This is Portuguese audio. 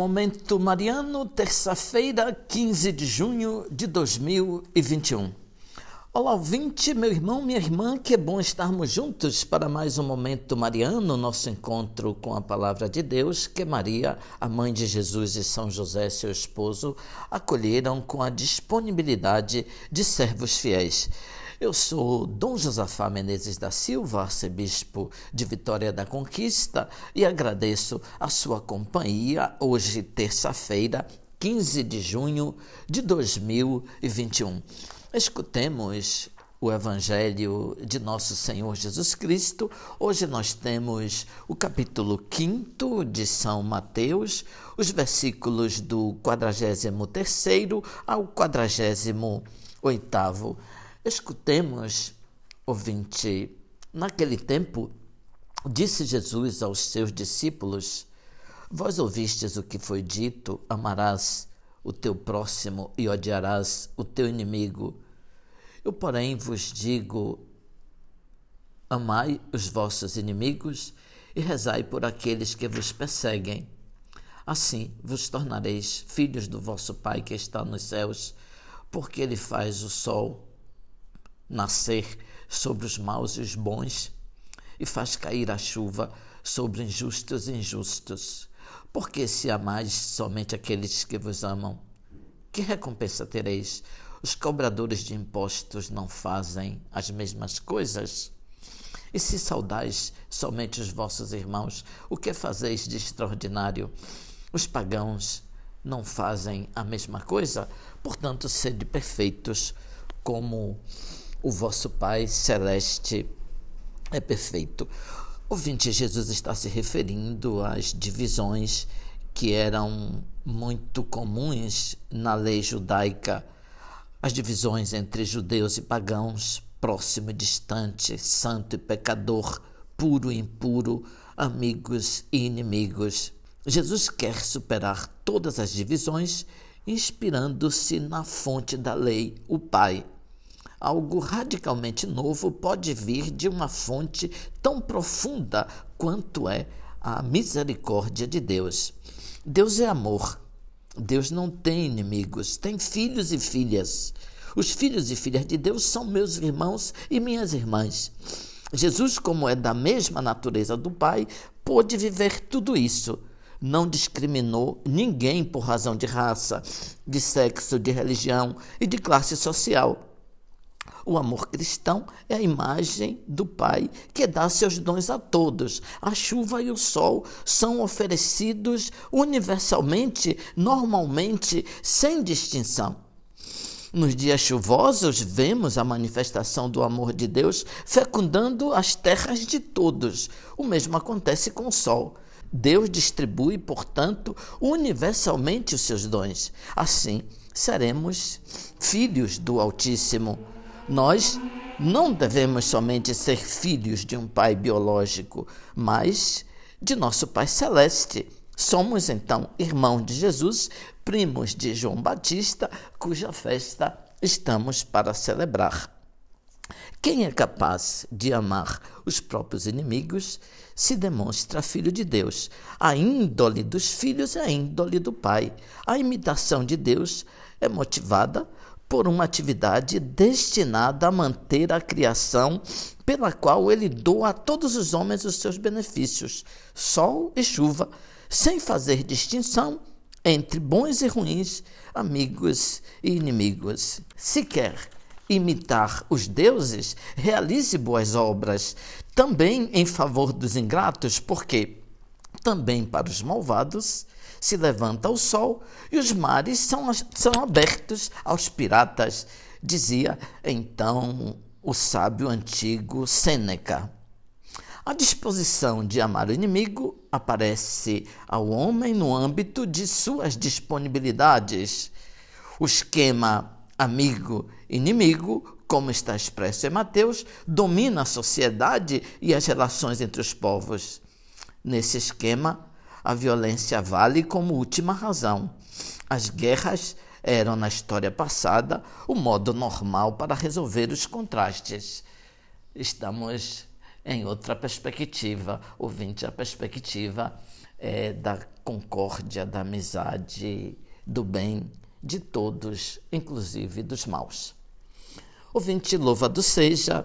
Momento Mariano, terça-feira, 15 de junho de 2021. Olá, ouvinte, meu irmão, minha irmã, que é bom estarmos juntos para mais um Momento Mariano, nosso encontro com a Palavra de Deus, que Maria, a mãe de Jesus e São José, seu esposo, acolheram com a disponibilidade de servos fiéis. Eu sou Dom Josafá Menezes da Silva, arcebispo de Vitória da Conquista, e agradeço a sua companhia hoje, terça-feira, 15 de junho de 2021. Escutemos o Evangelho de Nosso Senhor Jesus Cristo. Hoje nós temos o capítulo 5 de São Mateus, os versículos do 43 ao 48. Escutemos, ouvinte, naquele tempo, disse Jesus aos seus discípulos: Vós ouvistes o que foi dito: amarás o teu próximo e odiarás o teu inimigo. Eu, porém, vos digo: amai os vossos inimigos e rezai por aqueles que vos perseguem. Assim vos tornareis filhos do vosso Pai que está nos céus, porque ele faz o sol nascer sobre os maus e os bons, e faz cair a chuva sobre injustos e injustos. Porque se amais somente aqueles que vos amam, que recompensa tereis? Os cobradores de impostos não fazem as mesmas coisas? E se saudais somente os vossos irmãos, o que fazeis de extraordinário? Os pagãos não fazem a mesma coisa? Portanto, sede perfeitos, como o vosso Pai celeste é perfeito. Ouvinte, Jesus está se referindo às divisões que eram muito comuns na lei judaica, as divisões entre judeus e pagãos, próximo e distante, santo e pecador, puro e impuro, amigos e inimigos. Jesus quer superar todas as divisões, inspirando-se na fonte da lei, o Pai algo radicalmente novo pode vir de uma fonte tão profunda quanto é a misericórdia de Deus. Deus é amor. Deus não tem inimigos, tem filhos e filhas. Os filhos e filhas de Deus são meus irmãos e minhas irmãs. Jesus, como é da mesma natureza do Pai, pôde viver tudo isso. Não discriminou ninguém por razão de raça, de sexo, de religião e de classe social. O amor cristão é a imagem do Pai que dá seus dons a todos. A chuva e o sol são oferecidos universalmente, normalmente, sem distinção. Nos dias chuvosos, vemos a manifestação do amor de Deus fecundando as terras de todos. O mesmo acontece com o sol. Deus distribui, portanto, universalmente os seus dons. Assim, seremos filhos do Altíssimo. Nós não devemos somente ser filhos de um pai biológico, mas de nosso Pai Celeste. Somos então irmãos de Jesus, primos de João Batista, cuja festa estamos para celebrar. Quem é capaz de amar os próprios inimigos se demonstra filho de Deus. A índole dos filhos é a índole do Pai. A imitação de Deus é motivada por uma atividade destinada a manter a criação, pela qual ele doa a todos os homens os seus benefícios, sol e chuva, sem fazer distinção entre bons e ruins, amigos e inimigos. Se quer imitar os deuses, realize boas obras, também em favor dos ingratos, porque também para os malvados se levanta o sol e os mares são, são abertos aos piratas, dizia então o sábio antigo Sêneca. A disposição de amar o inimigo aparece ao homem no âmbito de suas disponibilidades. O esquema amigo-inimigo, como está expresso em Mateus, domina a sociedade e as relações entre os povos. Nesse esquema, a violência vale como última razão. As guerras eram, na história passada, o modo normal para resolver os contrastes. Estamos em outra perspectiva, ouvinte, a perspectiva é, da concórdia, da amizade, do bem de todos, inclusive dos maus. Ouvinte, louvado seja